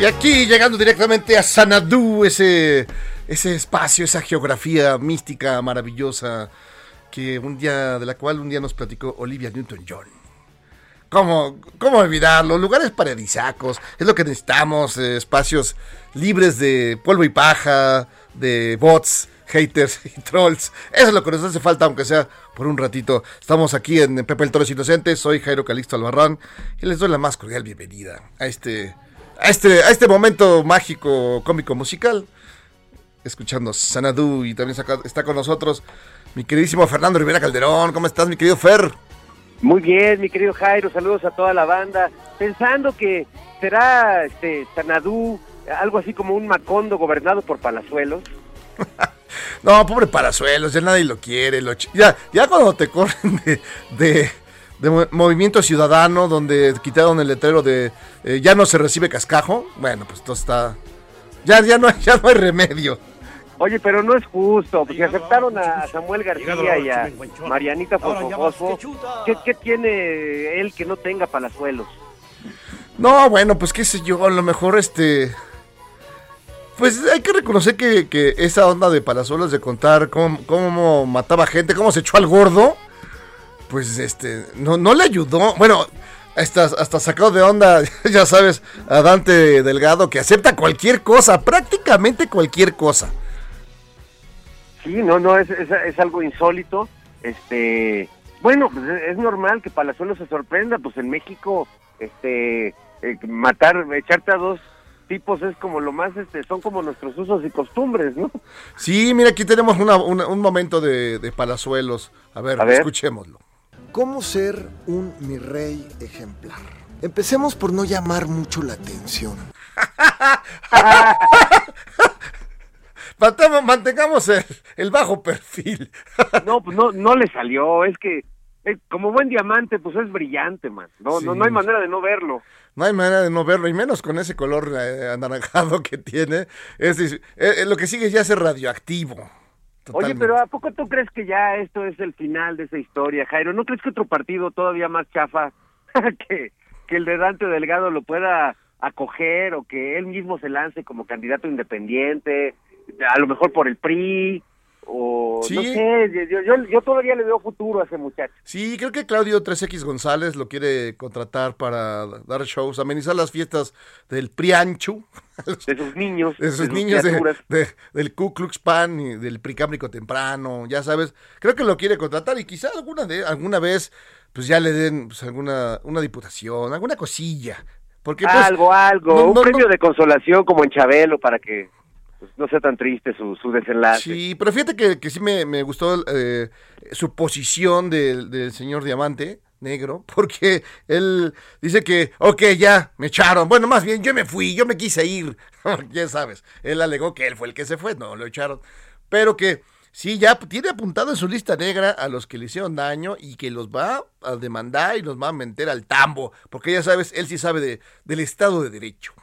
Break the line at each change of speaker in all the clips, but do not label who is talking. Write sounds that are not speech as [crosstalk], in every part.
Y aquí llegando directamente a Sanadú, ese, ese espacio, esa geografía mística maravillosa que un día, de la cual un día nos platicó Olivia Newton-John. ¿Cómo, ¿Cómo olvidarlo? Lugares paradisacos, es lo que necesitamos, eh, espacios libres de polvo y paja, de bots, haters [laughs] y trolls. Eso es lo que nos hace falta, aunque sea por un ratito. Estamos aquí en Pepe el Toro es Inocente, soy Jairo Calixto Albarrán y les doy la más cordial bienvenida a este, a este, a este momento mágico, cómico, musical. Escuchando Sanadú y también está con nosotros mi queridísimo Fernando Rivera Calderón. ¿Cómo estás, mi querido Fer?
Muy bien, mi querido Jairo, saludos a toda la banda. Pensando que será este Sanadú algo así como un Macondo gobernado por Palazuelos. [laughs]
No, pobre Parazuelos, ya nadie lo quiere. Lo ya, ya cuando te corren de, de, de mo- Movimiento Ciudadano, donde quitaron el letrero de eh, ya no se recibe cascajo, bueno, pues todo está. Ya, ya, no, hay- [laughs] ya no hay remedio.
Oye, pero no es justo, porque aceptaron a Samuel García y a Marianita Fosfofosfo. ¿Qué, ¿Qué tiene él que no tenga Palazuelos?
No, bueno, pues qué sé yo, a lo mejor este. Pues hay que reconocer que, que esa onda de Palazuelos de contar cómo, cómo mataba gente, cómo se echó al gordo, pues este, no, no le ayudó. Bueno, hasta, hasta sacado de onda, [laughs] ya sabes, a Dante Delgado que acepta cualquier cosa, prácticamente cualquier cosa.
Sí, no, no, es, es, es algo insólito. Este, bueno, pues es, es normal que Palazuelos se sorprenda, pues en México, este, eh, matar, echarte a dos tipos es como lo más, este, son como nuestros usos y costumbres, ¿no?
Sí, mira, aquí tenemos una- una- un momento de, de Palazuelos. A ver,
A ver.
escuchémoslo.
¿Cómo ser un mi rey ejemplar? Empecemos por no llamar mucho la atención. [laughs]
Mantemos- mantengamos el, el bajo perfil. [laughs]
No, pues no, no le salió, es que eh, como buen diamante, pues es brillante, man. No,
Sí.
no, no hay manera de no verlo.
No hay manera de no verlo, y menos con ese color eh, anaranjado que tiene. Es, decir, eh, eh, lo que sigue ya es radioactivo.
Oye, pero ¿a poco tú crees que ya esto es el final de esa historia, Jairo? ¿No crees que otro partido todavía más chafa [laughs] que, que el de Dante Delgado lo pueda acoger o que él mismo se lance como candidato independiente, a lo mejor por el PRI, o
Sí.
no sé, yo, yo, yo todavía le veo futuro a ese muchacho.
Sí, creo que Claudio 3X González lo quiere contratar para dar shows, amenizar las fiestas del Prianchu, [laughs]
De sus niños,
de sus niños de- del Ku Klux Pan y del Pricámbrico temprano, ya sabes. Creo que lo quiere contratar y quizá alguna de alguna vez pues ya le den pues, alguna una diputación, alguna cosilla. Porque pues,
algo, algo,
no,
un
no,
premio
no.
de consolación como en Chabelo para que pues, no sea tan triste su, su desenlace.
Sí, pero fíjate que, que sí me, me gustó eh, su posición del, del señor Diamante Negro, [laughs] porque él dice que, ok, ya, me echaron. Bueno, más bien, yo me fui, yo me quise ir. [laughs] ya sabes, él alegó que él fue el que se fue, no, lo echaron. Pero que sí, ya tiene apuntado en su lista negra a los que le hicieron daño y que los va a demandar y los va a meter al tambo, porque ya sabes, él sí sabe de, del Estado de Derecho.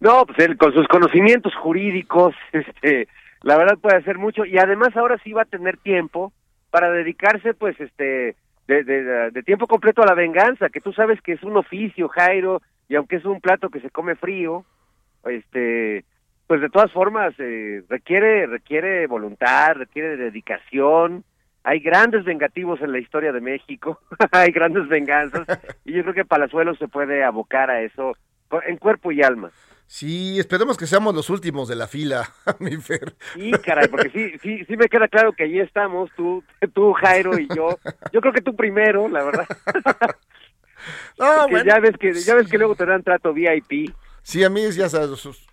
No, pues él con sus conocimientos jurídicos, [laughs] este, la verdad puede hacer mucho y además ahora sí va a tener tiempo para dedicarse, pues, este, de, de, de tiempo completo a la venganza, que tú sabes que es un oficio, Jairo, y aunque es un plato que se come frío, este, pues de todas formas eh, requiere requiere voluntad, requiere dedicación. Hay grandes vengativos en la historia de México, [laughs] hay grandes venganzas [laughs] y yo creo que Palazuelos se puede abocar a eso en cuerpo y alma.
Sí, esperemos que seamos los últimos de la fila, [laughs] mi Fer.
Sí, caray, porque sí, sí, sí me queda claro que allí estamos, tú, tú, Jairo y yo. Yo creo que tú primero, la verdad. [laughs]
No, bueno,
ya ves que, ya ves que luego te dan trato VIP.
Sí, a mí ya sabes, sus,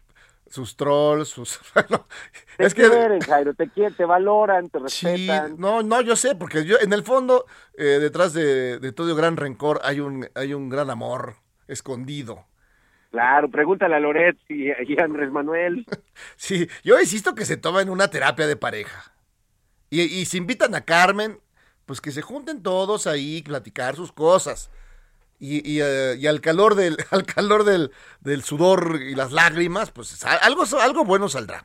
sus trolls, sus... [laughs] bueno,
Te
es que...
quieren, Jairo, te quieren, te valoran, te
Sí,
respetan.
no, no, yo sé, porque yo en el fondo, eh, detrás de, de todo gran rencor, hay un, hay un gran amor escondido.
Claro, pregúntale a Loret y, y a Andrés Manuel. [laughs]
Sí, yo insisto que se tomen una terapia de pareja. Y, y si invitan a Carmen, pues que se junten todos ahí, platicar sus cosas. Y, y, eh, y al calor del, [laughs] al calor del, del sudor y las lágrimas, pues algo, algo bueno saldrá.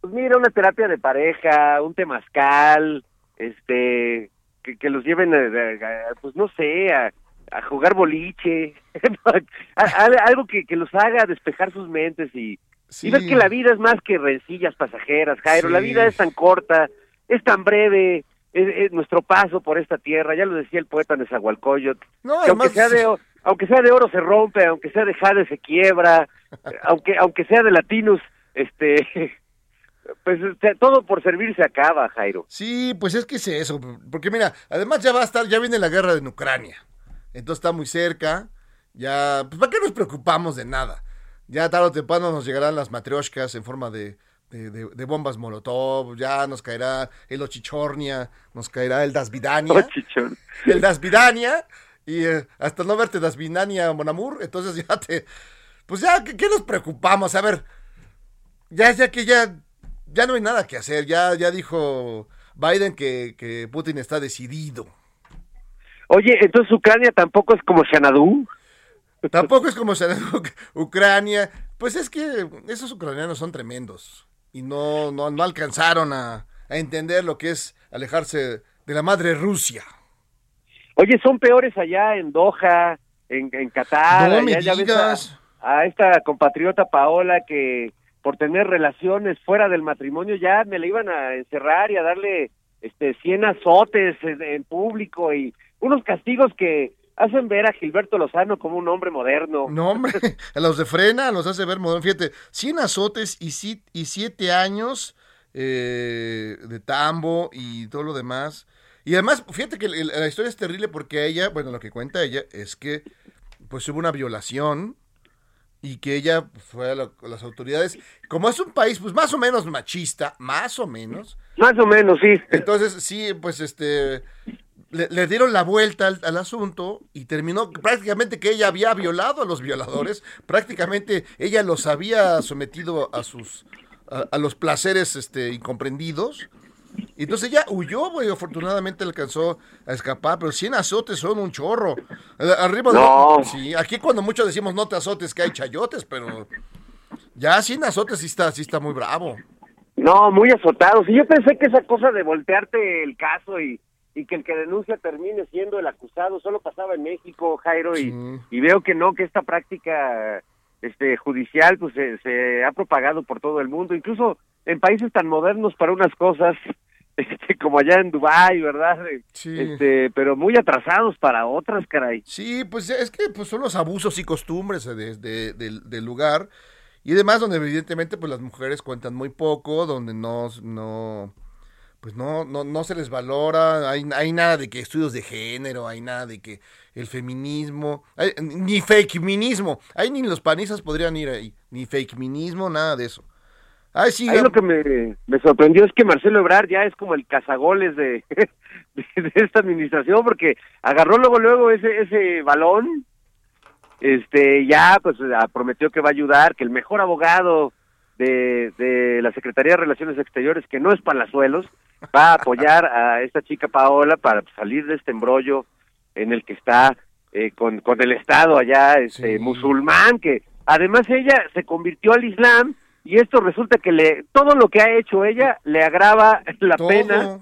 Pues mira, una terapia de pareja, un temazcal, este, que, que los lleven, a, pues no sé, a, a jugar boliche, [laughs] algo que, que los haga despejar sus mentes y,
Sí.
y ver que la vida es más que rencillas pasajeras, Jairo. La vida es tan corta, es tan breve, es, es nuestro paso por esta tierra. Ya lo decía el poeta Nezahualcóyotl.
No,
que aunque sea de aunque sea de oro se rompe, aunque sea de jade se quiebra, [laughs] aunque aunque sea de latinos, este, [laughs] pues este, todo por servir se acaba, Jairo.
Sí, pues es que es eso, porque mira, además ya va a estar, ya viene la guerra en Ucrania, entonces está muy cerca, ya, pues ¿para qué nos preocupamos de nada? Ya tarde o temprano nos llegarán las matrioshkas en forma de, de, de- de bombas molotov, ya nos caerá el Ochichornia, nos caerá el Dasvidania, [laughs] el Dasvidania, y eh, hasta no verte Dasvidania, Monamur, entonces ya te, pues ya, ¿qué, qué nos preocupamos? A ver, ya, ya que ya, ya no hay nada que hacer. Ya, ya dijo Biden que, que Putin está decidido.
Oye, entonces Ucrania tampoco es como Xanadu.
Tampoco es como Uc- [laughs] Ucrania. Pues es que esos ucranianos son tremendos. Y no, no, no alcanzaron a, a entender lo que es alejarse de la madre Rusia.
Oye, son peores allá en Doha, en, en Qatar.
No
allá
me
ya ves. A, a esta compatriota Paola que por tener relaciones fuera del matrimonio ya me la iban a encerrar y a darle este 100 azotes en, en público y unos castigos que hacen ver a Gilberto Lozano como un hombre moderno.
No, hombre, a [laughs] [laughs] los de frena los hace ver modernos. Fíjate, 100 azotes y, y 7 años eh, de tambo y todo lo demás. Y además, fíjate que la historia es terrible porque ella, bueno, lo que cuenta ella es que pues hubo una violación y que ella fue a, la- a las autoridades. Como es un país pues más o menos machista, más o menos,
Más o menos, sí.
entonces, sí, pues este. Le, le dieron la vuelta al, al asunto y terminó prácticamente que ella había violado a los violadores, [laughs] prácticamente ella los había sometido a sus a, a los placeres este incomprendidos. Y entonces ella huyó, güey, afortunadamente alcanzó a escapar, pero 100 azotes son un chorro. Eh, Arriba de-
No.
Sí, aquí cuando muchos decimos no te azotes que hay chayotes, pero ya 100 azotes sí está, sí está muy bravo.
No, muy azotados. Y yo pensé que esa cosa de voltearte el caso y, y que el que denuncia termine siendo el acusado solo pasaba en México, Jairo, y,
Sí.
y veo que no, que esta práctica este judicial pues se, se ha propagado por todo el mundo. Incluso en países tan modernos para unas cosas, [laughs] este, como allá en Dubái, ¿verdad?
Sí.
Este, pero muy atrasados para otras, caray.
Sí, pues es que pues, son los abusos y costumbres de- de- del- del lugar y demás donde evidentemente pues las mujeres cuentan muy poco, donde no, no pues no, no, no se les valora, hay, hay nada de que estudios de género, hay nada de que el feminismo, hay- ni fake minismo, ahí ni los panistas podrían ir ahí, ni fake minismo, nada de eso. Ay, sí,
Ahí lo que me, me sorprendió es que Marcelo Ebrard ya es como el cazagoles de, [laughs] de, de esta administración, porque agarró luego luego ese ese balón, este ya pues ah, prometió que va a ayudar, que el mejor abogado de, de la Secretaría de Relaciones Exteriores, que no es Palazuelos, va a apoyar a esta chica Paola para salir de este embrollo en el que está eh, con, con el Estado allá este
Sí.
musulmán, que además ella se convirtió al Islam y esto resulta que le todo lo que ha hecho ella le agrava la
todo.
pena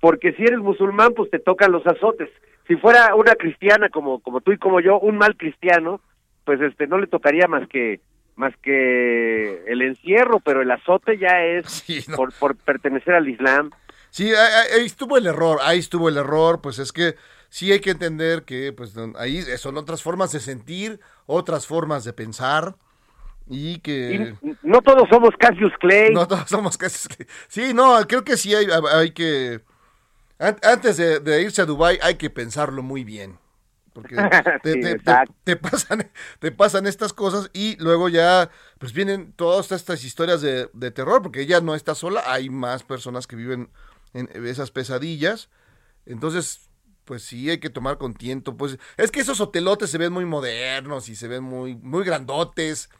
porque si eres musulmán pues te tocan los azotes si fuera una cristiana como como tú y como yo un mal cristiano pues este no le tocaría más que más que el encierro pero el azote ya es [laughs]
Sí, no.
por por pertenecer al Islam
Sí, ahí, estuvo el error, ahí estuvo el error, pues es que sí hay que entender que pues ahí son otras formas de sentir, otras formas de pensar y que
y no todos somos Cassius Clay
no todos somos casi... Sí, no, creo que sí hay, hay que... an- Antes de, de irse a Dubai hay que pensarlo muy bien. Porque [laughs] te,
Sí,
te- te- pasan, te pasan estas cosas y luego ya pues vienen todas estas historias de, de terror, porque ella no está sola, hay más personas que viven en esas pesadillas. Entonces, pues sí hay que tomar con tiento. Pues es que esos hotelotes se ven muy modernos y se ven muy, muy grandotes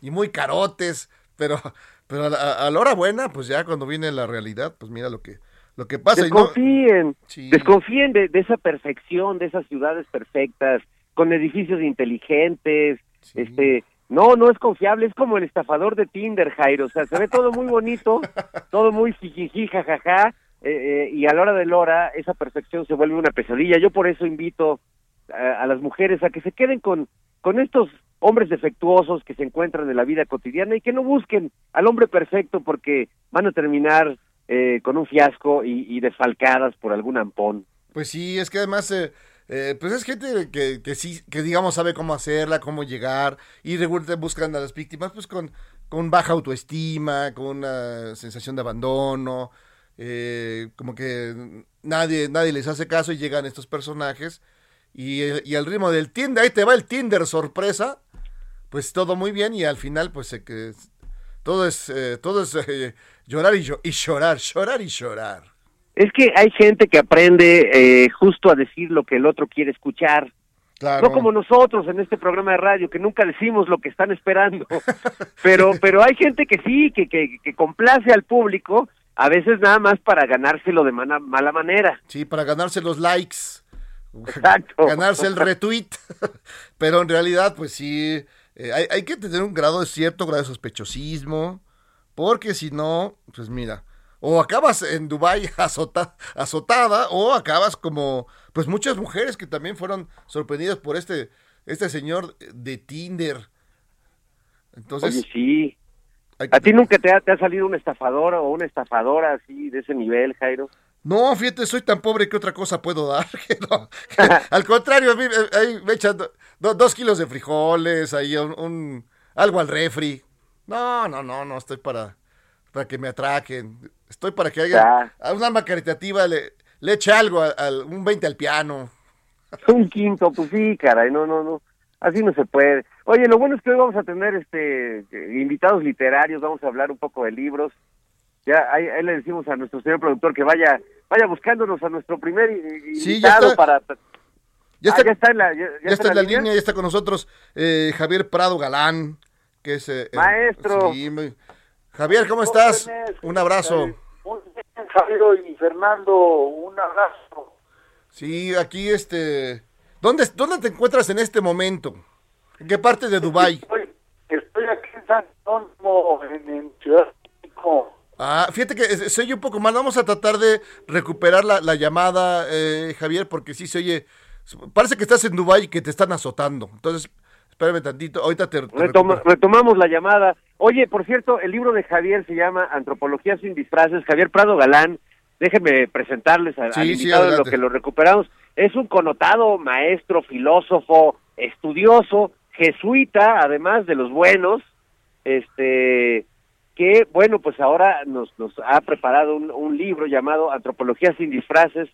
y muy carotes, pero, pero a la hora buena, pues ya cuando viene la realidad, pues mira lo que, lo que pasa. y no-
desconfíen
Sí.
desconfíen de, de esa perfección de esas ciudades perfectas con edificios inteligentes
Sí.
este no no es confiable es como el estafador de Tinder Jairo o sea se ve todo muy bonito [laughs] todo muy jijiji jajaja eh, eh, y a la hora de la hora esa perfección se vuelve una pesadilla yo por eso invito a, a las mujeres a que se queden con con estos hombres defectuosos que se encuentran en la vida cotidiana y que no busquen al hombre perfecto porque van a terminar eh, con un fiasco y, desfalcadas por algún ampón.
Pues sí, es que además, eh, eh, pues es gente que, que sí, que digamos sabe cómo hacerla, cómo llegar, y regularmente buscan a las víctimas pues con, con baja autoestima, con una sensación de abandono, eh, como que nadie, nadie les hace caso y llegan estos personajes, y, eh, al ritmo del Tinder, ahí te va el Tinder sorpresa, pues todo muy bien, y al final pues se que todo es, eh, todo es eh, llorar y, y llorar, llorar y llorar.
Es que hay gente que aprende eh, justo a decir lo que el otro quiere escuchar.
Claro.
No como nosotros en este programa de radio, que nunca decimos lo que están esperando. [laughs] pero, pero hay gente que sí, que, que, que complace al público, a veces nada más para ganárselo de mana- mala manera.
Sí, para ganarse los likes.
Exacto.
Ganarse el retweet. [laughs] Pero en realidad, pues sí, eh, hay, hay que tener un grado de cierto grado de sospechosismo. Porque si no, pues mira, o acabas en Dubai [laughs] azota- azotada, o acabas como, pues muchas mujeres que también fueron sorprendidas por este, este señor de Tinder. Entonces,
Oye, sí.
que-
¿A ti nunca te ha, te ha salido un estafador o una estafadora así de ese nivel, Jairo?
No, fíjate, soy tan pobre que otra cosa puedo dar. [laughs] que no, [laughs] que al contrario, a mí eh, ahí me echan do- do- dos kilos de frijoles, ahí un, un- algo al refri. No, no, no, no, estoy para, para que me atraquen. Estoy para que haya
Ya.
a una alma caritativa le, le eche algo, al, al- un 20 al piano. [laughs]
Un quinto, pues sí, caray, no, no, no. Así no se puede. Oye, lo bueno es que hoy vamos a tener este eh, invitados literarios, vamos a hablar un poco de libros. Ya ahí, ahí le decimos a nuestro señor productor que vaya vaya buscándonos a nuestro primer
ya
invitado
está.
para
Ya
Ah,
está,
ya está en la ya,
ya está en la línea, ya está con nosotros eh, Javier Prado Galán, que es... eh, eh,
Maestro.
sí, Javier, ¿cómo estás? Un abrazo.
Muy bien, Jairo y Fernando, un abrazo.
Sí, aquí este... ¿Dónde, ¿Dónde te encuentras en este momento? ¿En qué parte de Dubai?
Estoy, estoy aquí en San Antonio, en, en Ciudad de México.
Ah, fíjate que se se oye un poco mal. Vamos a tratar de recuperar la, la llamada, eh, Javier, porque sí se oye... Parece que estás en Dubai y que te están azotando. Entonces, Espérame tantito, ahorita te... te
Retoma- retomamos la llamada. Oye, por cierto, el libro de Javier se llama Antropología sin disfraces. Javier Prado Galán, déjenme presentarles a-
Sí,
al
sí,
invitado en lo que lo recuperamos. Es un connotado maestro, filósofo, estudioso, jesuita, además de los buenos, este que, bueno, pues ahora nos, nos ha preparado un, un libro llamado Antropología sin disfraces,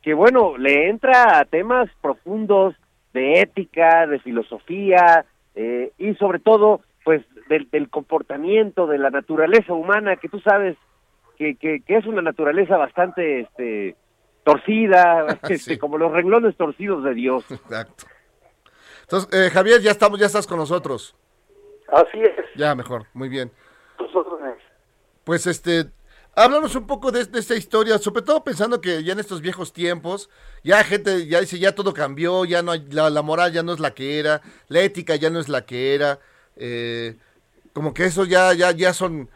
que, bueno, le entra a temas profundos de ética, de filosofía eh, y sobre todo, pues, del, del comportamiento, de la naturaleza humana, que tú sabes que, que, que es una naturaleza bastante este, torcida, [laughs] este,
Sí.
como los renglones torcidos de Dios.
Exacto. Entonces, eh, Javier, ya estamos, ya estás con nosotros.
Así es.
Ya, mejor, muy bien.
Nosotros
Pues este, háblanos un poco de, esta historia, sobre todo pensando que ya en estos viejos tiempos, ya gente ya dice, ya todo cambió, ya no hay, la, la moral ya no es la que era, la ética ya no es la que era, eh, como que eso ya, ya, ya son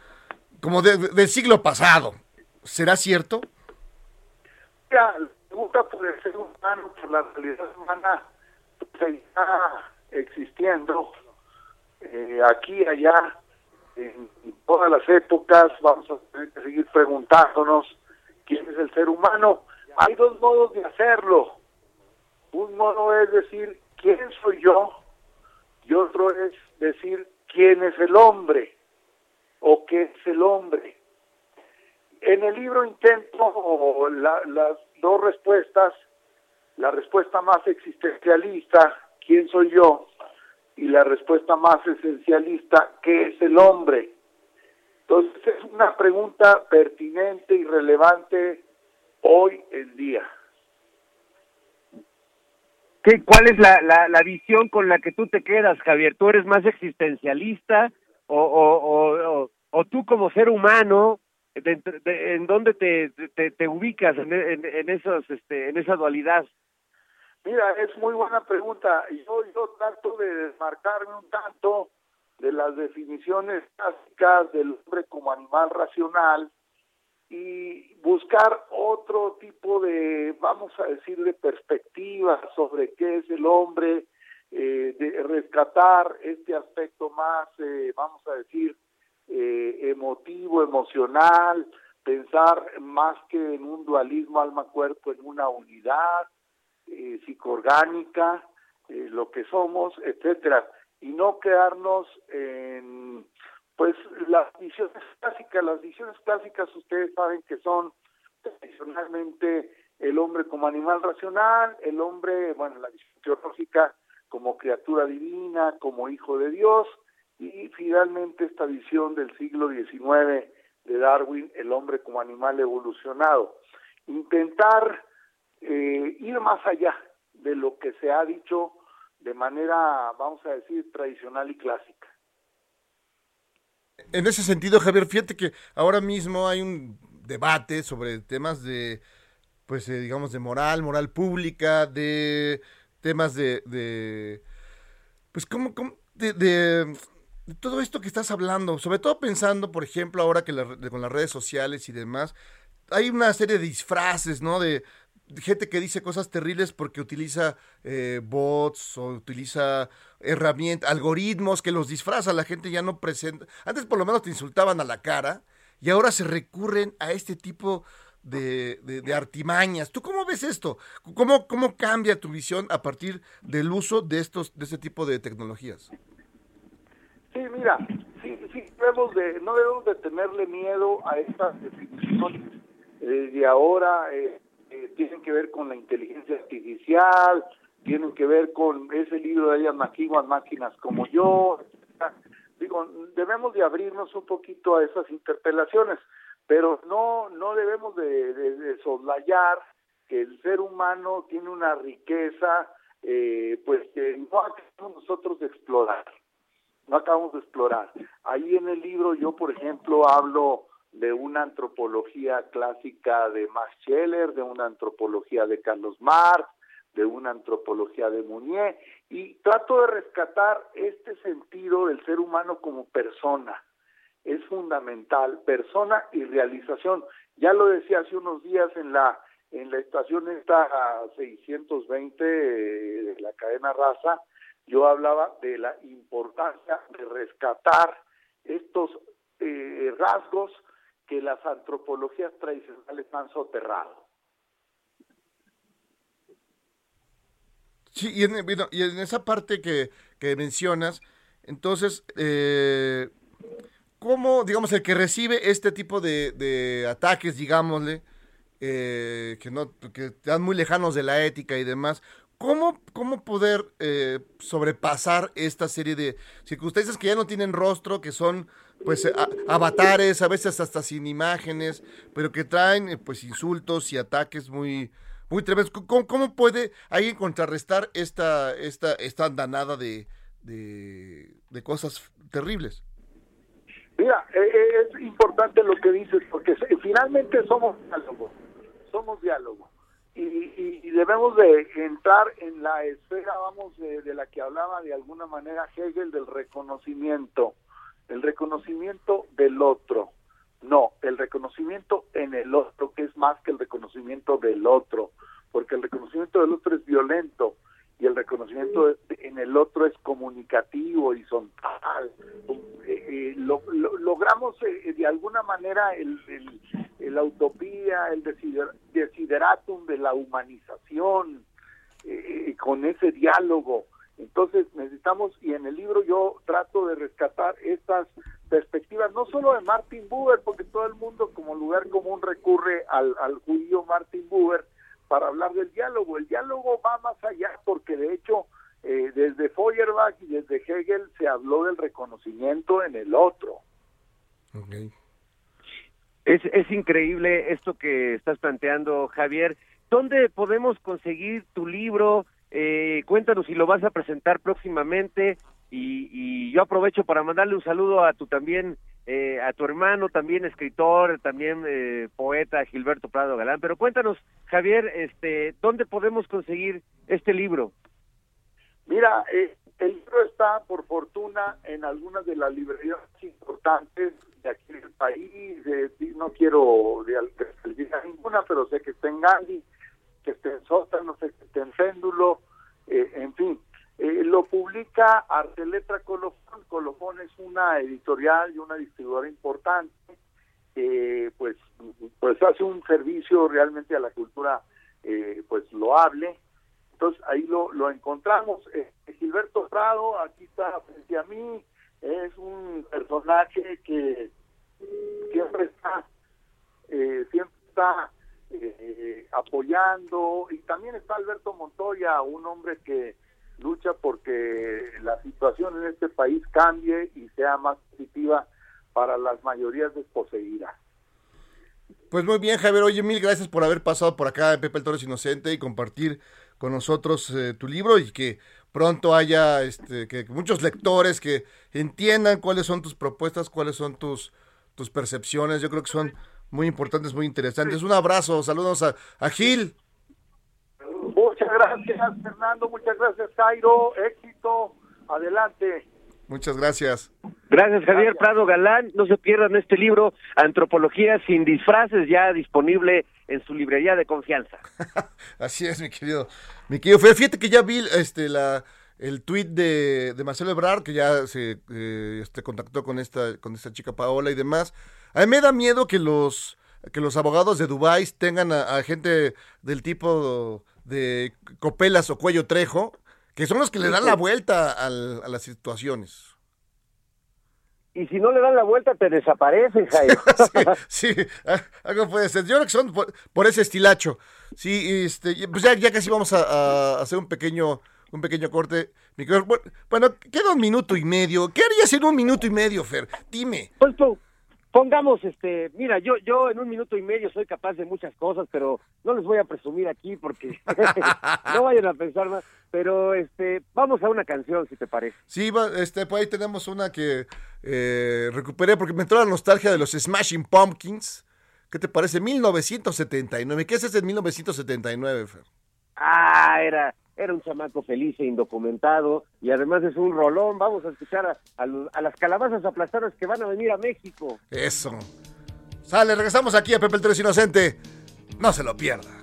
como de- de- del siglo pasado. ¿Será cierto?
Mira, pregunta por el ser humano, por la realidad humana, seguirá existiendo eh, aquí, allá, en todas las épocas. Vamos a tener que seguir preguntándonos quién es el ser humano. Hay dos modos de hacerlo. Un modo es decir quién soy yo y otro es decir quién es el hombre o qué es el hombre. En el libro intento la- las dos respuestas, la respuesta más existencialista, ¿quién soy yo? Y la respuesta más esencialista, ¿qué es el hombre? Entonces es una pregunta pertinente y relevante hoy en día.
¿Qué, ¿Cuál es la, la, la visión con la que tú te quedas, Javier? ¿Tú eres más existencialista o, o, o, tú como ser humano, de- en dónde te, te, te ubicas en, en, en, esos, este, en esa dualidad?
Mira, es muy buena pregunta. Yo, yo trato de desmarcarme un tanto de las definiciones clásicas del hombre como animal racional y buscar otro tipo de, vamos a decir, de perspectiva sobre qué es el hombre, eh, de rescatar este aspecto más, eh, vamos a decir, eh, emotivo, emocional, pensar más que en un dualismo alma-cuerpo, en una unidad eh, psicoorgánica, eh, lo que somos, etcétera, y no quedarnos en pues las visiones clásicas, las visiones clásicas ustedes saben que son tradicionalmente el hombre como animal racional, el hombre, bueno, la visión teológica como criatura divina, como hijo de Dios, y finalmente esta visión del siglo XIX de Darwin, el hombre como animal evolucionado. Intentar eh, ir más allá de lo que se ha dicho de manera, vamos a decir, tradicional y clásica.
En ese sentido, Javier, fíjate que ahora mismo hay un debate sobre temas de, pues, eh, digamos, de moral, moral pública, de temas de, de pues, ¿cómo, cómo- de, todo esto que estás hablando, sobre todo pensando, por ejemplo, ahora que con las redes sociales y demás, hay una serie de disfraces, ¿no? De gente que dice cosas terribles porque utiliza eh, bots o utiliza herramientas, algoritmos que los disfraza, la gente ya no presenta. Antes por lo menos te insultaban a la cara y ahora se recurren a este tipo de artimañas. ¿Tú cómo ves esto? ¿Cómo, ¿Cómo cambia tu visión a partir del uso de estos de este tipo de tecnologías?
Sí, mira, sí, sí, debemos de, no debemos de tenerle miedo a estas definiciones eh, de ahora, eh, eh, tienen que ver con la inteligencia artificial, tienen que ver con ese libro de ellas maquinan máquinas como yo. Digo, debemos de abrirnos un poquito a esas interpelaciones, pero no, no debemos de, de- de soslayar que el ser humano tiene una riqueza, eh, pues que no acabamos nosotros de explorar no acabamos de explorar. Ahí en el libro yo, por ejemplo, hablo de una antropología clásica de Max Scheller, de una antropología de Carlos Marx, de una antropología de Mounier, y trato de rescatar este sentido del ser humano como persona. Es fundamental, persona y realización. Ya lo decía hace unos días en la en la estación esta 620 de la cadena Raza, yo hablaba de la importancia de rescatar estos eh, rasgos que las antropologías tradicionales han soterrado.
Sí, y en, esa parte que, que mencionas, entonces, eh, ¿cómo, digamos, el que recibe este tipo de, de ataques, digámosle, eh, que no que están muy lejanos de la ética y demás, ¿cómo, cómo poder eh, sobrepasar esta serie de circunstancias que ya no tienen rostro, que son pues a- avatares, a veces hasta sin imágenes, pero que traen eh, pues insultos y ataques muy muy tremendos. ¿Cómo, cómo puede alguien contrarrestar esta esta esta andanada de, de, cosas terribles?
Mira, eh, eh, es importante lo que dices, porque finalmente somos diálogo, somos diálogo. Y, y- debemos de entrar en la esfera, vamos, de, de la que hablaba de alguna manera Hegel del reconocimiento, el reconocimiento del otro. No, el reconocimiento en el otro, que es más que el reconocimiento del otro, porque el reconocimiento del otro es violento y el reconocimiento en el otro es comunicativo, horizontal. Eh, eh, lo- lo- logramos eh, de alguna manera el, el- el- utopía, el desider- desideratum de la humanización, eh, con ese diálogo. Entonces necesitamos, y en el libro yo trato de rescatar estas perspectivas, no solo de Martin Buber, porque todo el mundo como lugar común recurre al, al judío Martin Buber para hablar del diálogo. El diálogo va más allá, porque de hecho eh, desde Feuerbach y desde Hegel se habló del reconocimiento en el otro.
Es, es increíble esto que estás planteando, Javier. ¿Dónde podemos conseguir tu libro? Eh, cuéntanos si lo vas a presentar próximamente. Y, y yo aprovecho para mandarle un saludo a tu también, eh, a tu hermano, también escritor, también eh, poeta, Gilberto Prado Galán. Pero cuéntanos, Javier, este, ¿dónde podemos conseguir este libro?
Mira, eh, el libro está, por fortuna, en algunas de las librerías importantes de aquí del país. eh, no quiero de, de, a ninguna, pero sé que está en Gandhi, que está en Sótano, sé que está en Péndulo, eh, en fin. Eh, lo publica Arteletra Colofón. Colofón es una editorial y una distribuidora importante. eh, pues, pues hace un servicio realmente a la cultura eh, pues loable. Entonces ahí lo, encontramos. Eh, Gilberto Prado, aquí está frente a mí, es un personaje que siempre está, eh, siempre está eh, apoyando y también está Alberto Montoya, un hombre que lucha porque la situación en este país cambie y sea más positiva para las mayorías desposeídas.
Pues muy bien, Javier. Oye, mil gracias por haber pasado por acá en Pepe el Toro es Inocente y compartir con nosotros eh, tu libro y que pronto haya este, que muchos lectores que entiendan cuáles son tus propuestas, cuáles son tus, tus percepciones. Yo creo que son muy importantes, muy interesantes. Un abrazo, saludos a, a Gil.
Muchas gracias, Fernando. Muchas gracias, Cairo. Éxito. Adelante.
Muchas gracias.
Gracias, Javier Prado Galán. No se pierdan este libro, Antropología sin disfraces, ya disponible en su librería de confianza. [laughs]
Así es, mi querido. Mi querido fíjate que ya vi este la el tweet de, de Marcelo Ebrard, que ya se eh, este, contactó con esta, con esta chica Paola y demás. A mí me da miedo que los, que los abogados de Dubái tengan a, a gente del tipo de Copelas o Cuello Trejo, que son los que le dan la vuelta al- a las situaciones.
Y si no le dan la vuelta, te desaparecen, Jairo. [laughs]
Sí, ah, algo puede ser. Yo creo que son por, por ese estilacho. Sí, este, pues ya, ya casi vamos a, a hacer un pequeño, un pequeño corte. Bueno, queda un minuto y medio. ¿Qué harías en un minuto y medio, Fer? Dime.
Pues pongamos, este, mira, yo, yo en un minuto y medio soy capaz de muchas cosas, pero no les voy a presumir aquí porque [laughs] no vayan a pensar más. Pero, este, vamos a una canción, si te parece.
Sí, este, pues ahí tenemos una que eh, recuperé porque me entró la nostalgia de los Smashing Pumpkins. ¿Qué te parece? 1979. ¿Qué es ese en 1979, Fer?
Ah, era, era un chamaco feliz e indocumentado y además es un rolón. Vamos a escuchar a, las calabazas aplastadas que van a venir a México.
Eso. Sale, regresamos aquí a Pepe el Tres Inocente. No se lo pierda.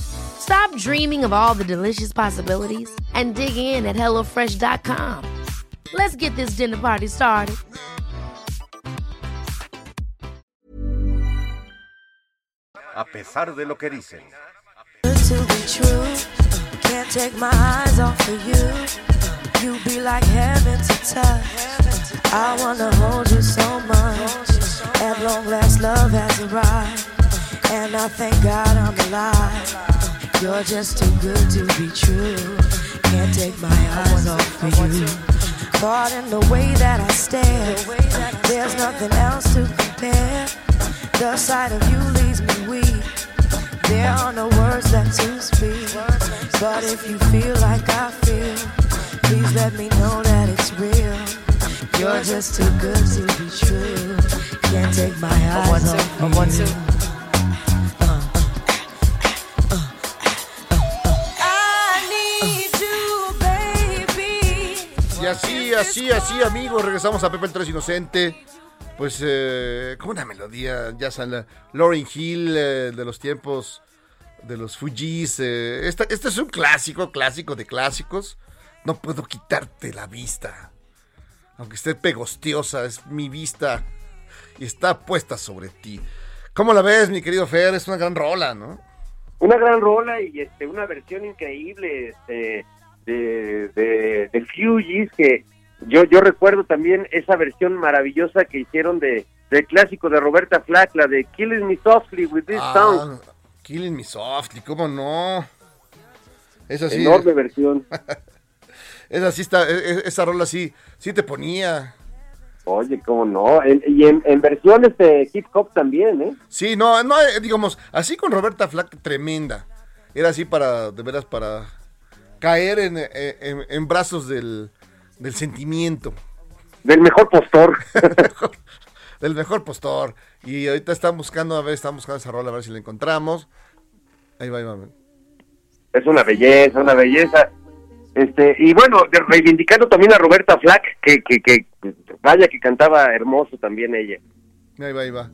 Stop dreaming of all the delicious possibilities and dig in at HelloFresh.com. Let's get this dinner party started.
a pesar de lo que dicen.
to be true. Uh, can't take my eyes off of you. Uh, you be like heaven to touch. Uh, I wanna hold you so much. At long last, love has arrived. And I thank God I'm alive. You're just too good to be true. Can't take my eyes off of you. Caught in the way that I stare. There's nothing else to compare. The sight of you leaves me weak. There are no words left to speak. But if you feel like I feel, please let me know that it's real. You're just too good to be true. Can't take my eyes off of you.
Así, así, así, amigos, regresamos a Pepe el Tres Inocente. Pues, eh, como una melodía, ya saben, Lauryn Hill eh, de los tiempos de los Fujis. eh, esta- este es un clásico, clásico de clásicos. No puedo quitarte la vista. Aunque esté pegostiosa, es mi vista y está puesta sobre ti. ¿Cómo la ves, mi querido Fer? Es una gran rola, ¿no?
Una gran rola y este una versión increíble este, de, de, de Fugees que yo yo recuerdo también esa versión maravillosa que hicieron de del clásico de Roberta Flack, la de Killing Me Softly with This Song.
Ah, Killing Me Softly, ¿cómo no? Esa sí,
Enorme versión. [laughs]
esa sí está, e- e- esa rola sí, sí te ponía.
Oye, cómo no. En- y en, en versiones de hip hop también, ¿eh?
Sí, no, no, eh, digamos, así con Roberta Flack, tremenda. Era así para, de veras, para caer en, eh, en- en brazos del, del sentimiento,
Del mejor postor. [laughs]
del mejor postor. Y ahorita están buscando, a ver, están buscando esa rola, a ver si la encontramos. Ahí va, ahí va.
es una belleza, una belleza. Este, y bueno, reivindicando también a Roberta Flack, que, que, que vaya que cantaba hermoso también ella.
Ahí va, ahí va.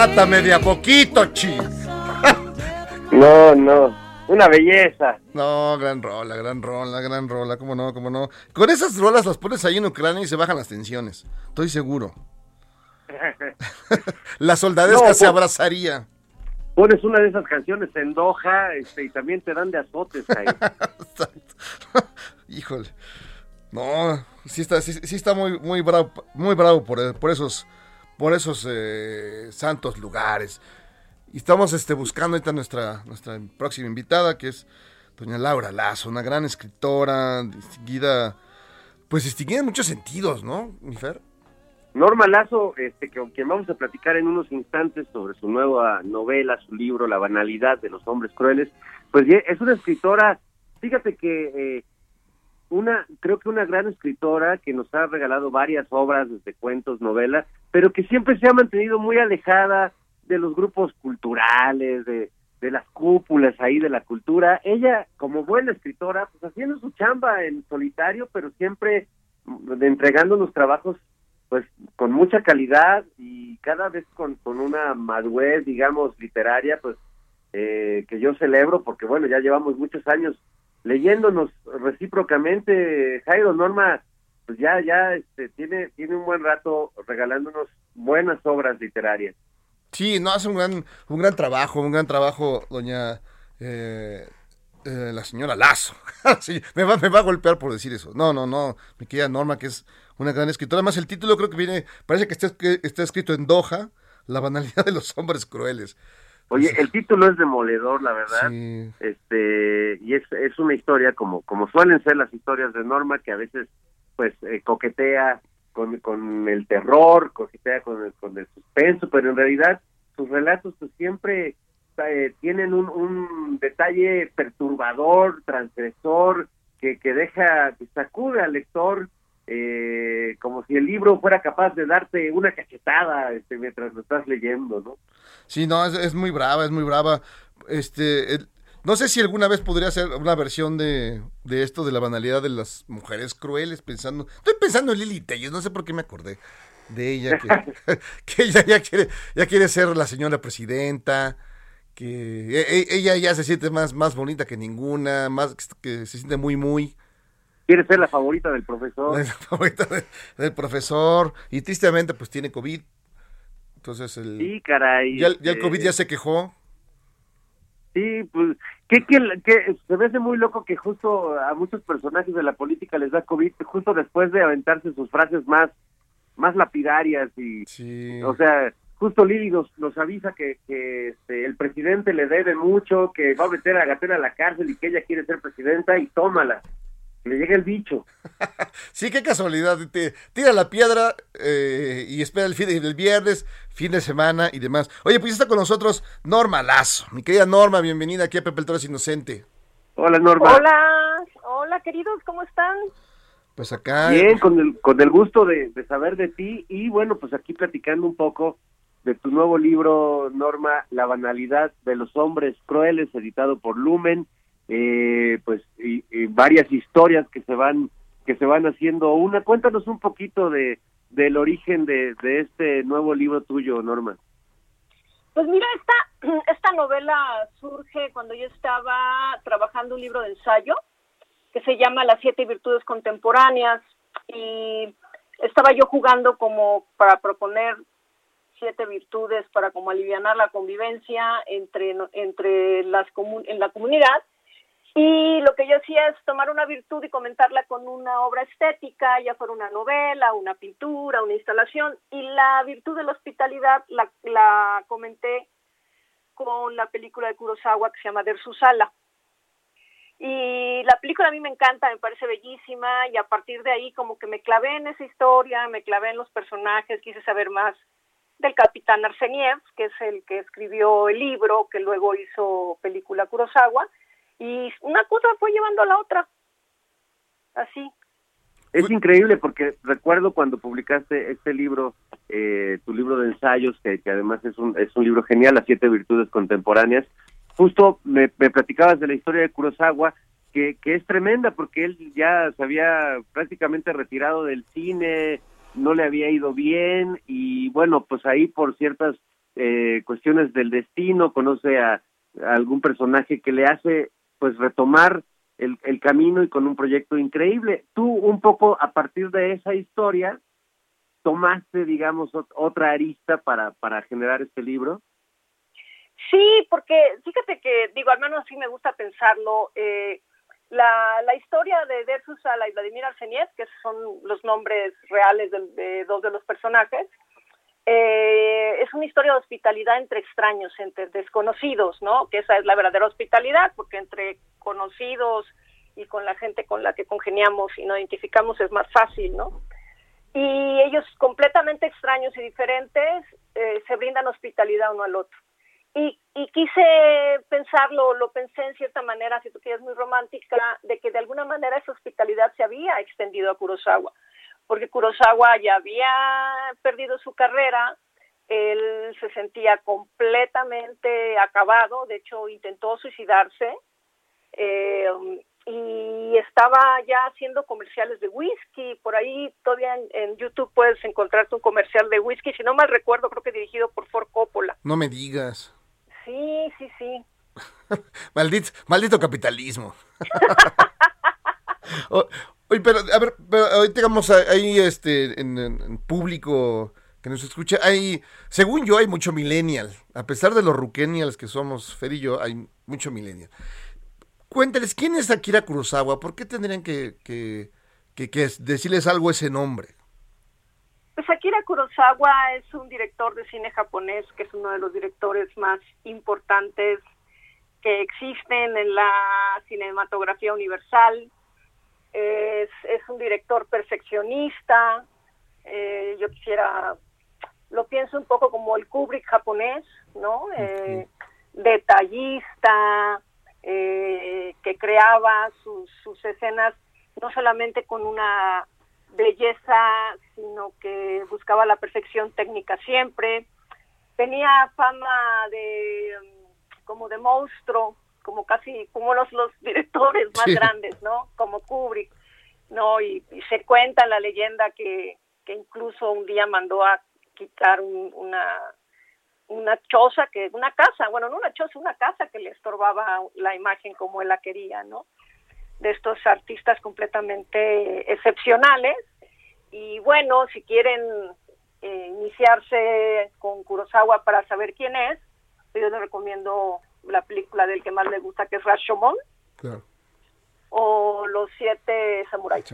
Mátame de a poquito, chi. [laughs]
No, no, una belleza.
No, gran rola, gran rola, gran rola, cómo no, cómo no. Con esas rolas las pones ahí en Ucrania y se bajan las tensiones. Estoy seguro. [laughs] La soldadesca
No,
se
pues-
abrazaría.
Pones una de esas canciones en Doha este, y también te dan de azotes ahí. [laughs]
Híjole. No, sí está, sí, sí está muy, muy bravo, muy bravo por, por esos, por esos eh, santos lugares. Y estamos este, buscando ahorita nuestra, nuestra próxima invitada, que es doña Laura Lazo, una gran escritora, distinguida, pues distinguida en muchos sentidos, ¿no, mi Fer?
Norma Lazo, este, con quien vamos a platicar en unos instantes sobre su nueva novela, su libro, La banalidad de los hombres crueles, pues es una escritora, fíjate que eh, una, creo que una gran escritora que nos ha regalado varias obras, desde cuentos, novelas, pero que siempre se ha mantenido muy alejada de los grupos culturales, de, de las cúpulas ahí de la cultura. Ella, como buena escritora, pues haciendo su chamba en solitario, pero siempre mm, de entregándonos trabajos pues con mucha calidad y cada vez con, con una madurez, digamos, literaria, pues eh, que yo celebro, porque bueno, ya llevamos muchos años leyéndonos recíprocamente. Jairo Norma, pues ya, ya este, tiene, tiene un buen rato regalándonos buenas obras literarias.
Sí, no, hace un gran, un gran trabajo, un gran trabajo, doña eh, eh, la señora Lazo. [laughs] Sí, me, va, me va a golpear por decir eso. No, no, no, mi querida Norma, que es una gran escritora. Además, el título creo que viene, parece que está, que está escrito en Doha, La banalidad de los hombres crueles.
Oye, el título es demoledor, la verdad.
Sí.
Este, y es, es una historia como, como suelen ser las historias de Norma, que a veces pues eh, coquetea con, con el terror, coquetea con el, con el suspenso, pero en realidad sus relatos pues siempre eh, tienen un, un detalle perturbador, transgresor, que, que deja, que sacude al lector eh, como si el libro fuera capaz de darte una cachetada este, mientras lo estás leyendo, ¿no?
Sí, no, es, es muy brava, es muy brava. Este, no sé si alguna vez podría ser una versión de, de esto de la banalidad de las mujeres crueles, pensando, estoy pensando en Lili Telles, no sé por qué me acordé de ella, que, [laughs] que ella ya quiere, ya quiere ser la señora presidenta, que e- e- ella ya se siente más, más bonita que ninguna, más que se siente muy, muy.
Quiere ser la favorita del profesor.
la [laughs] favorita de- del profesor, y tristemente pues tiene COVID. Entonces el,
Sí, caray.
ya, el- ya el
este,
COVID ya se quejó.
Sí, pues, que, que, que se me hace muy loco que justo a muchos personajes de la política les da COVID justo después de aventarse sus frases más, más lapidarias y,
Sí.
o sea, justo Lili nos, nos avisa que, que este, el presidente le debe mucho, que va a meter a Gatela a la cárcel y que ella quiere ser presidenta y tómala. Le llega el bicho. [laughs]
Sí, qué casualidad. Te, tira la piedra eh, y espera el fin de- el viernes, fin de semana y demás. Oye, pues está con nosotros Norma Lazo. Mi querida Norma, bienvenida aquí a Pepe el Toro es Inocente.
Hola, Norma.
Hola, hola queridos, ¿cómo están?
Pues acá.
Bien, con el, con el gusto de, de saber de ti y bueno, pues aquí platicando un poco de tu nuevo libro, Norma, La banalidad de los hombres crueles, editado por Lumen, eh, pues y, varias historias que se van que se van haciendo una. Cuéntanos un poquito de del origen de, de este nuevo libro tuyo, Norma.
Pues mira, esta, [clears throat] esta novela surge cuando yo estaba trabajando un libro de ensayo que se llama Las siete virtudes contemporáneas y estaba yo jugando como para proponer siete virtudes para como alivianar la convivencia entre entre las comu- en la comunidad y lo que yo hacía es tomar una virtud y comentarla con una obra estética, ya fuera una novela, una pintura, una instalación. Y la virtud de la hospitalidad la, la comenté con la película de Kurosawa que se llama Der Susala. Y la película a mí me encanta, me parece bellísima y a partir de ahí como que me clavé en esa historia, me clavé en los personajes, quise saber más del capitán Arseniev, que es el que escribió el libro, que luego hizo película Kurosawa, y una cosa fue llevando a la otra. Así.
Es increíble porque recuerdo cuando publicaste este libro, eh, tu libro de ensayos, que, que además es un, es un libro genial, Las siete virtudes contemporáneas, justo me, me platicabas de la historia de Kurosawa, que, que es tremenda porque él ya se había prácticamente retirado del cine, no le había ido bien y bueno, pues ahí por ciertas eh, cuestiones del destino conoce a, a algún personaje que le hace pues retomar el, el camino y con un proyecto increíble. Tú un poco a partir de esa historia tomaste, digamos, ot- otra arista para, para generar este libro.
Sí, porque fíjate que, digo, al menos así me gusta pensarlo. eh, la, la historia de Der Susala y Vladimir Arseniev, que son los nombres reales de, de dos de los personajes, eh, es una historia de hospitalidad entre extraños, entre desconocidos, ¿no? Que esa es la verdadera hospitalidad, porque entre conocidos y con la gente con la que congeniamos y nos identificamos es más fácil, ¿no? Y ellos completamente extraños y diferentes eh, se brindan hospitalidad uno al otro. Y, y quise pensarlo, lo pensé en cierta manera, si tú quieres, muy romántica, de que de alguna manera esa hospitalidad se había extendido a Kurosawa, porque Kurosawa ya había perdido su carrera, él se sentía completamente acabado, de hecho intentó suicidarse, eh, y estaba ya haciendo comerciales de whisky. Por ahí todavía en, en YouTube puedes encontrarte un comercial de whisky, si no mal recuerdo, creo que dirigido por Ford Coppola.
No me digas.
Sí, sí, sí. [laughs]
Maldito, maldito capitalismo. [laughs] [laughs] O- Oye, pero, a ver, pero ahorita digamos ahí este, en, público que nos escucha, hay, según yo, hay mucho millennial. A pesar de los ruquenials que somos, Fer y yo, hay mucho millennial. Cuéntales, ¿quién es Akira Kurosawa? ¿Por qué tendrían que, que, que- que decirles algo ese nombre?
Pues Akira Kurosawa es un director de cine japonés que es uno de los directores más importantes que existen en la cinematografía universal. Es, es un director perfeccionista. Eh, yo quisiera, lo pienso un poco como el Kubrick japonés, ¿no? Eh, detallista, eh, que creaba sus, sus escenas no solamente con una belleza, sino que buscaba la perfección técnica siempre. Tenía fama de mm, como de monstruo, como casi como los, los [laughs] directores más
Sí.
grandes, ¿no? Como Kubrick, ¿no? Y, y se cuenta la leyenda que, que incluso un día mandó a quitar un- una una choza que una casa, bueno, no una choza, una casa que le estorbaba la imagen como él la quería, ¿no? De estos artistas completamente excepcionales y bueno, si quieren eh, iniciarse con Kurosawa para saber quién es, pues yo les recomiendo la película del que más le gusta, que es Rashomon,
Claro.
o Los Siete Samuráis.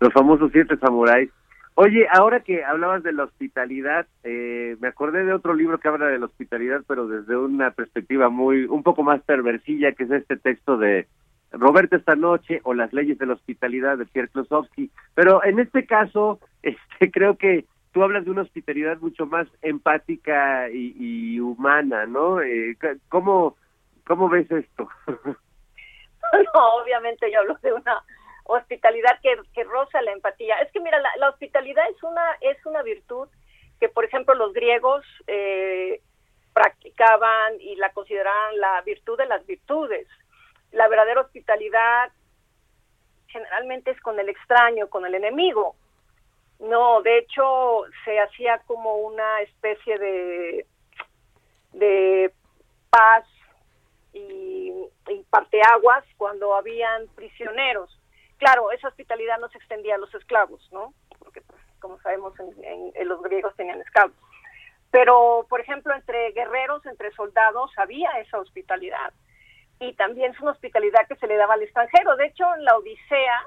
Los famosos siete samuráis. Oye, ahora que hablabas de la hospitalidad, eh, me acordé de otro libro que habla de la hospitalidad, pero desde una perspectiva muy, un poco más perversilla, que es este texto de Roberto esta noche o Las leyes de la hospitalidad de Pierre Klosowski. Pero en este caso, [laughs] este, creo que tú hablas de una hospitalidad mucho más empática y, humana, ¿no? Eh, ¿cómo, ¿Cómo ves esto? [laughs]
No, obviamente yo hablo de una hospitalidad que, que roza la empatía. Es que mira, la, la hospitalidad es una es una virtud que, por ejemplo, los griegos eh, practicaban y la consideraban la virtud de las virtudes. La verdadera hospitalidad generalmente es con el extraño, con el enemigo. No, de hecho se hacía como una especie de de paz y, parteaguas cuando habían prisioneros. Claro, esa hospitalidad no se extendía a los esclavos, ¿no? Porque, pues, como sabemos, en los griegos tenían esclavos. Pero, por ejemplo, entre guerreros, entre soldados, había esa hospitalidad. Y también es una hospitalidad que se le daba al extranjero. De hecho, en la Odisea,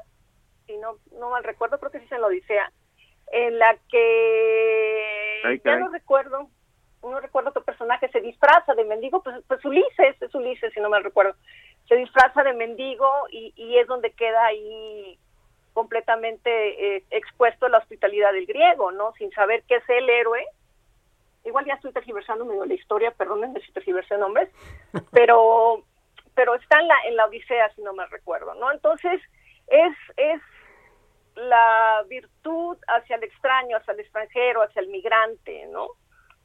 si no, no mal recuerdo, creo que sí es en la Odisea, en la que
Ay,
ya no recuerdo, no recuerdo qué personaje se disfraza de mendigo, pues, pues Ulises, es Ulises, si no mal recuerdo, se disfraza de mendigo y, y es donde queda ahí completamente eh, expuesto a la hospitalidad del griego, ¿no? Sin saber qué es el héroe. Igual ya estoy tergiversando medio la historia, perdónenme si tergiversé nombres, [laughs] pero pero está en la en la Odisea, si no me recuerdo, ¿no? Entonces, es es la virtud hacia el extraño, hacia el extranjero, hacia el migrante, ¿no?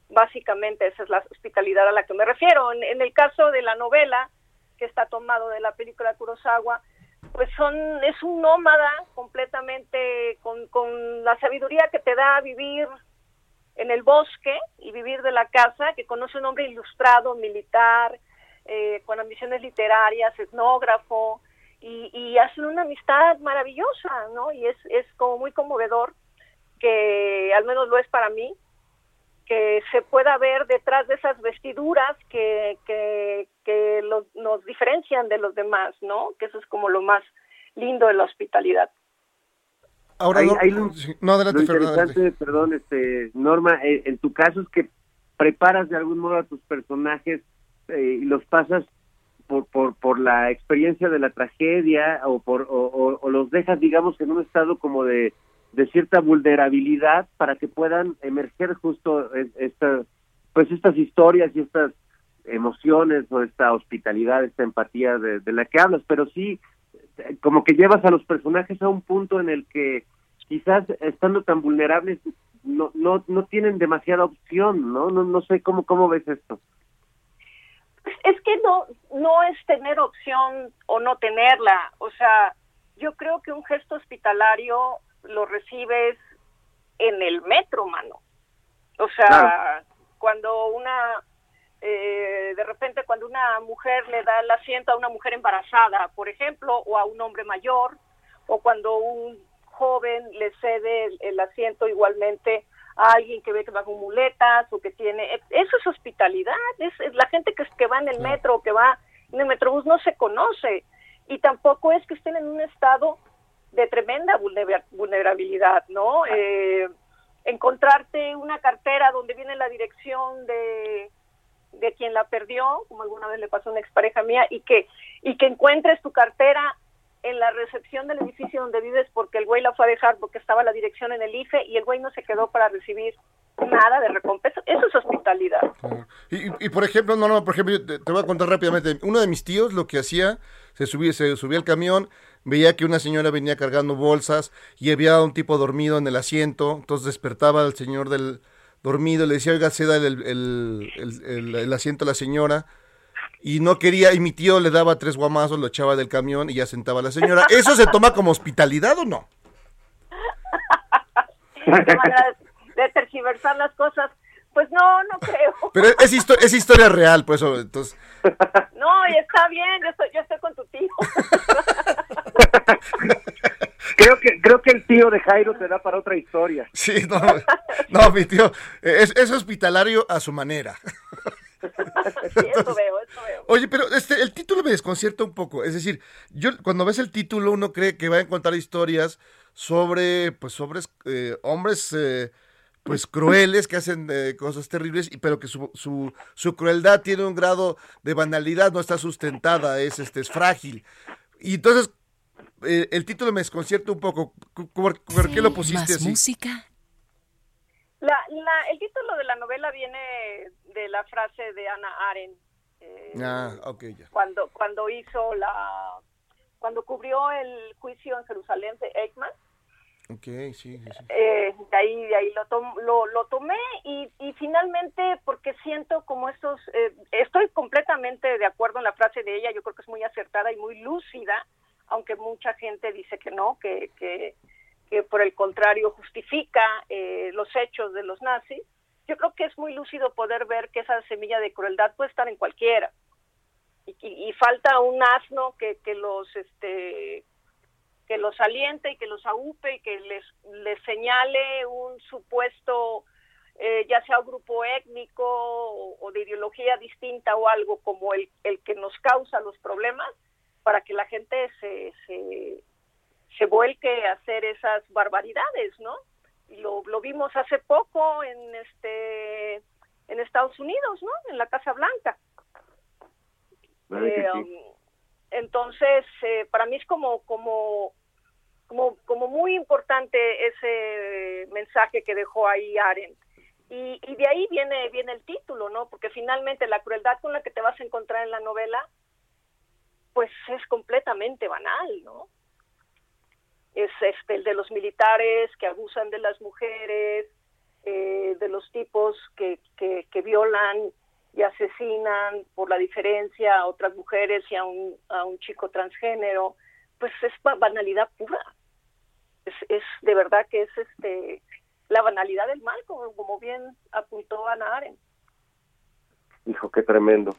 Básicamente esa es la hospitalidad a la que me refiero. En, en el caso de la novela, que está tomado de la película Kurosawa, pues son es un nómada completamente con, con la sabiduría que te da vivir en el bosque y vivir de la casa, que conoce un hombre ilustrado, militar, eh, con ambiciones literarias, etnógrafo, y, y hacen una amistad maravillosa, ¿no? Y es, es como muy conmovedor, que al menos lo es para mí, que se pueda ver detrás de esas vestiduras que, que, que los- nos diferencian de los demás, ¿no? Que eso es como lo más lindo de la hospitalidad.
Ahora, no,
ahí lo-
sí, no, adelante,
Lo interesante, perdón, este, Norma, eh, en tu caso es que preparas de algún modo a tus personajes eh, y los pasas por, por, por la experiencia de la tragedia o, por, o, los dejas, digamos, en un estado como de, de cierta vulnerabilidad para que puedan emerger justo es- esta, pues estas historias y estas emociones o esta hospitalidad, esta empatía de, de la que hablas, pero sí como que llevas a los personajes a un punto en el que quizás estando tan vulnerables no no no tienen demasiada opción, ¿no? No no sé cómo cómo ves esto.
Es que no, no es tener opción o no tenerla. O sea, yo creo que un gesto hospitalario lo recibes en el metro, mano. O sea,
Claro.
cuando una, eh, de repente cuando una mujer le da el asiento a una mujer embarazada, por ejemplo, o a un hombre mayor, o cuando un joven le cede el, el asiento igualmente a alguien que ve que va con muletas o que tiene, eso es hospitalidad, es, es la gente que, que va en el metro o que va en el metrobús no se conoce. Y tampoco es que estén en un estado de tremenda vulnera- vulnerabilidad, ¿no? Eh, encontrarte una cartera donde viene la dirección de, de quien la perdió, como alguna vez le pasó a una expareja mía, y que, y que encuentres tu cartera en la recepción del edificio donde vives porque el güey la fue a dejar porque estaba la dirección en el IFE y el güey no se quedó para recibir nada de recompensa. Eso es hospitalidad.
Y, por ejemplo, no, no, por ejemplo, te, te voy a contar rápidamente. Uno de mis tíos lo que hacía, se subía, se subía al camión, veía que una señora venía cargando bolsas y había un tipo dormido en el asiento, entonces despertaba al señor del dormido, le decía, oiga, ceda el- el- el- el asiento a la señora. Y no quería, y mi tío le daba tres guamazos, lo echaba del camión y ya sentaba a la señora. ¿Eso se toma como hospitalidad o no? [laughs]
De, tergiversar las cosas. Pues no, no creo.
Pero es, histo- es historia real, pues eso, entonces...
No, y está bien, yo estoy, yo estoy con tu tío. [laughs]
Creo que, creo que el tío de Jairo te da para otra historia.
Sí, no, no, mi tío, es, es hospitalario a su manera. [laughs] [laughs]
Sí, eso veo, eso veo.
Oye, pero este, el título me desconcierta un poco. Es decir, yo cuando ves el título uno cree que va a encontrar historias sobre, pues, sobre eh, hombres, eh, pues, crueles que hacen eh, cosas terribles, y, pero que su, su, su crueldad tiene un grado de banalidad, no está sustentada, es, este, es frágil. Y entonces, eh, el título me desconcierta un poco. ¿Por, por qué lo pusiste
Más
así?
música.
La, la, el título de la novela viene de la frase de Ana Arendt eh,
Ah,
cuando cuando hizo la cuando cubrió el juicio en Jerusalén de Eichmann.
Ok, sí, sí, sí.
eh, de ahí de ahí lo, tom- lo, lo tomé y, y finalmente porque siento como estos eh, estoy completamente de acuerdo en la frase de ella yo creo que es muy acertada y muy lúcida aunque mucha gente dice que no que que, que por el contrario justifica eh, los hechos de los nazis yo creo que es muy lúcido poder ver que esa semilla de crueldad puede estar en cualquiera y, y- falta un asno que, que los este que los aliente y que los aupe y que les, les señale un supuesto, eh, ya sea un grupo étnico o, de ideología distinta o algo como el, el que nos causa los problemas, para que la gente se, se vuelque a hacer esas barbaridades, ¿no? Y lo, lo vimos hace poco en este en Estados Unidos, ¿no? En la Casa Blanca.
¿Verdad que
Eh,
sí?
um, entonces, eh, para mí es como, como, como, como muy importante ese mensaje que dejó ahí Arendt. Y, y de ahí viene, viene el título, ¿no? Porque finalmente la crueldad con la que te vas a encontrar en la novela, pues es completamente banal, ¿no? Es este, el de los militares que abusan de las mujeres, eh, de los tipos que, que, violan y asesinan por la diferencia a otras mujeres y a un, a un chico transgénero, pues es ba- banalidad pura. Es, es de verdad que es este la banalidad del mal, como, como bien apuntó Ana Arendt.
Hijo, qué tremendo.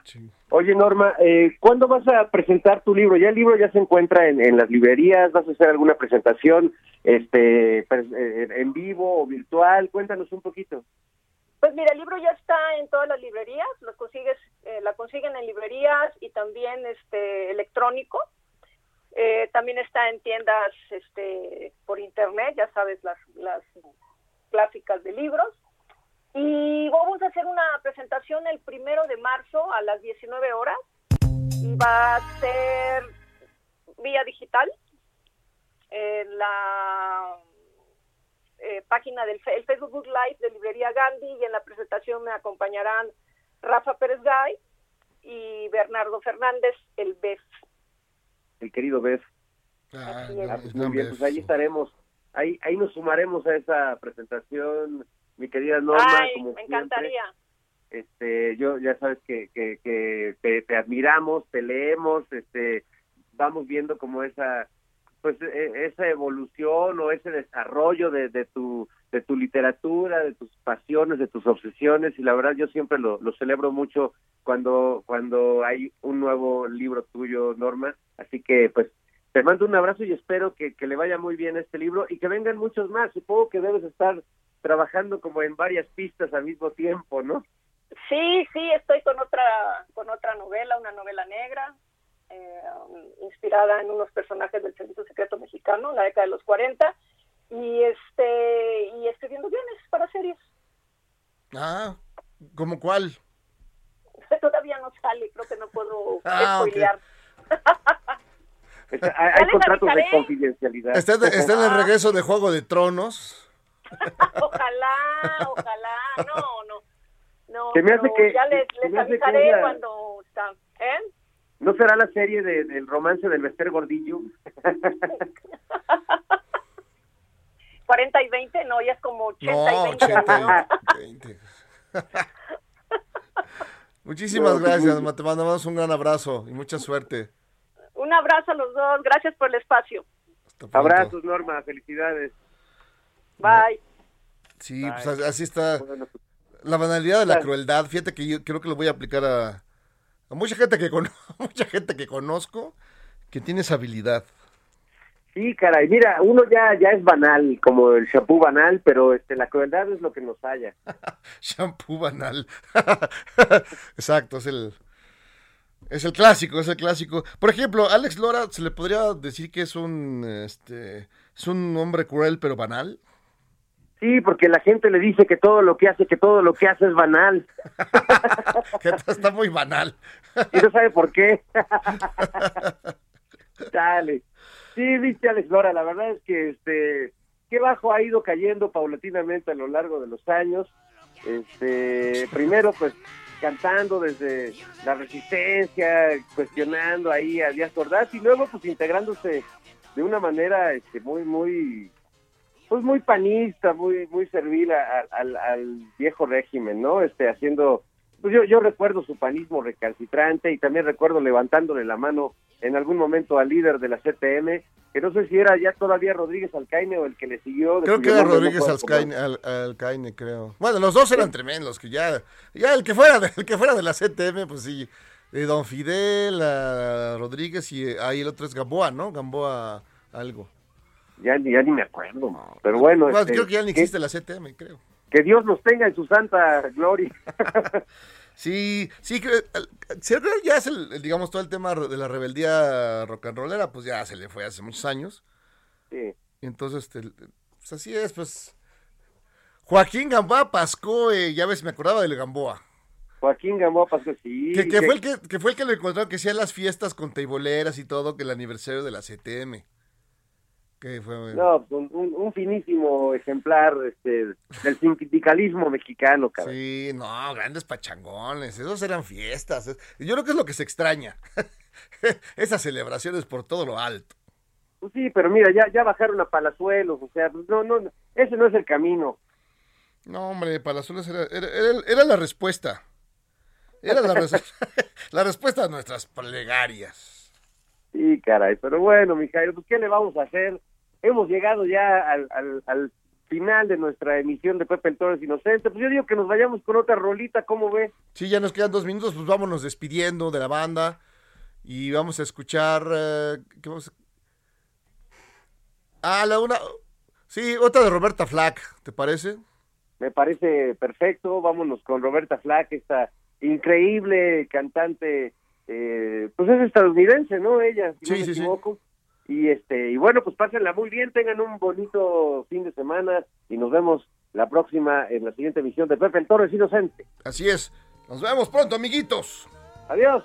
Oye, Norma, eh, ¿cuándo vas a presentar tu libro? Ya el libro ya se encuentra en, en las librerías, ¿vas a hacer alguna presentación este eh, en vivo o virtual? Cuéntanos un poquito.
Pues mira, el libro ya está en todas las librerías, lo consigues, eh, la consiguen en librerías y también este electrónico. Eh, también está en tiendas este por internet, ya sabes las las clásicas de libros. Y vamos a hacer una presentación el primero de marzo a las 19 horas y va a ser vía digital en la eh, página del el Facebook Live de Librería Gandhi y en la presentación me acompañarán Rafa Pérez Gay y Bernardo Fernández, el BEF.
El querido Beth.
Ah,
Así es.
Muy bien, pues ahí estaremos. Ahí, ahí nos sumaremos a esa presentación, mi querida Norma.
Ay,
como
me
siempre.
encantaría.
este, yo ya sabes que, que, que te, te admiramos, te leemos, este, vamos viendo como esa, pues e- esa evolución o ese desarrollo de, de tu de tu literatura, de tus pasiones, de tus obsesiones y la verdad yo siempre lo, lo celebro mucho cuando cuando hay un nuevo libro tuyo, Norma, así que pues te mando un abrazo y espero que, que le vaya muy bien este libro y que vengan muchos más. Supongo que debes estar trabajando como en varias pistas al mismo tiempo, ¿no?
Sí, sí, estoy con otra, con otra novela, una novela negra, eh, inspirada en unos personajes del Servicio Secreto Mexicano, en la década de los 40, y este y escribiendo guiones para series.
Ah, ¿como cuál? [laughs]
Todavía no sale, creo que no puedo
Ah, ok.
spoilear. [laughs]
Está- hay contratos de confidencialidad.
Está, está en el regreso de Juego de Tronos. [laughs]
Ojalá, ojalá, no, no. No,
Se me hace que-
ya les, les
me hace que
avisaré
es la-
cuando está. ¿Eh?
¿No será la serie de- del romance del Bester Gordillo? [laughs]
40 y 20, no, ya es como 80
No,
y 20.
80 y 20. Muchísimas
No, pues,
gracias,
muy-
ma, te mandamos un gran abrazo y mucha suerte.
Un abrazo a los dos, gracias por el espacio.
Abrazos, Norma, felicidades.
Bye.
Sí,
Bye.
pues así- está.
Pues,
La banalidad de la crueldad, fíjate que yo creo que lo voy a aplicar a, a mucha gente que cono- [laughs] mucha gente que conozco que tiene esa habilidad.
Sí, caray, mira, uno ya ya es banal, como el shampoo banal, pero este la crueldad es lo que nos halla. [laughs]
Shampoo banal. [laughs] Exacto, es el es el clásico, es el clásico. Por ejemplo, Alex Lora se le podría decir que es un este es un hombre cruel pero banal.
Sí, porque la gente le dice que todo lo que hace, que todo lo que hace es banal. [laughs]
Que está muy banal.
Y no sabe por qué. [laughs] Dale. Sí, viste, Alex Lora, la verdad es que este, qué bajo ha ido cayendo paulatinamente a lo largo de los años. Este, primero, pues, cantando desde la resistencia, cuestionando ahí a Díaz Ordaz, y luego, pues, integrándose de una manera este, muy, muy, pues, muy panista, muy, muy servil a- a- al, al viejo régimen, ¿no? Este, haciendo pues yo, yo recuerdo su panismo recalcitrante y también recuerdo levantándole la mano en algún momento al líder de la CTM, que no sé si era ya todavía Rodríguez Alcaine o el que le siguió. de
Creo que era
no
Rodríguez Alcaine, al, Alcaine, creo. Bueno, los dos eran tremendos, que ya, ya el que fuera de, el que fuera de la CTM, pues sí, eh, Don Fidel, a Rodríguez y eh, ahí el otro es Gamboa, ¿no? Gamboa algo.
Ya, ni- ya ni me acuerdo, pero bueno. Este,
creo que ya ni
que-
existe la CTM, creo.
que Dios los tenga en su santa gloria. [laughs]
Sí, sí, creo, que ya es el, digamos, todo el tema de la rebeldía rock and rollera, pues ya se le fue hace muchos años.
Sí.
Y entonces, este, pues así es, pues. Joaquín Gamboa Pascoe, ya ves, me acordaba del Gamboa.
Joaquín Gamboa pasó sí.
Que, que fue el que, que fue el que lo encontraron que hacía las fiestas con teiboleras y todo, que el aniversario de la CTM. Que fue.
No, un, un- finísimo ejemplar este, del sindicalismo mexicano, cabrón.
Sí, no, grandes pachangones, esos eran fiestas. es- Yo creo que es lo que se extraña. [laughs] Esas celebraciones por todo lo alto.
Pues sí, pero mira, ya, ya bajaron a Palazuelos, o sea, no, no, ese no es el camino.
No, hombre, Palazuelos era, era, era- era la respuesta. Era la, res- [laughs] la respuesta a nuestras plegarias.
Sí, caray, pero bueno, Mijail, pues ¿qué le vamos a hacer? Hemos llegado ya al, al, al final de nuestra emisión de Pepe el Torres Inocente. Pues yo digo que nos vayamos con otra rolita, ¿cómo ves?
Sí, ya nos quedan dos minutos, pues vámonos despidiendo de la banda y vamos a escuchar... eh, ¿qué vamos a- Ah, la una... Sí, otra de Roberta Flack, ¿te parece?
Me parece perfecto. Vámonos con Roberta Flack, esta increíble cantante, eh, pues es estadounidense, ¿no? Ella, si
Sí,
no me
sí, sí.
Y este, y bueno, pues pásenla muy bien, tengan un bonito fin de semana y nos vemos la próxima en la siguiente emisión de Pepe el Torres Inocente.
Así es. Nos vemos pronto, amiguitos.
Adiós.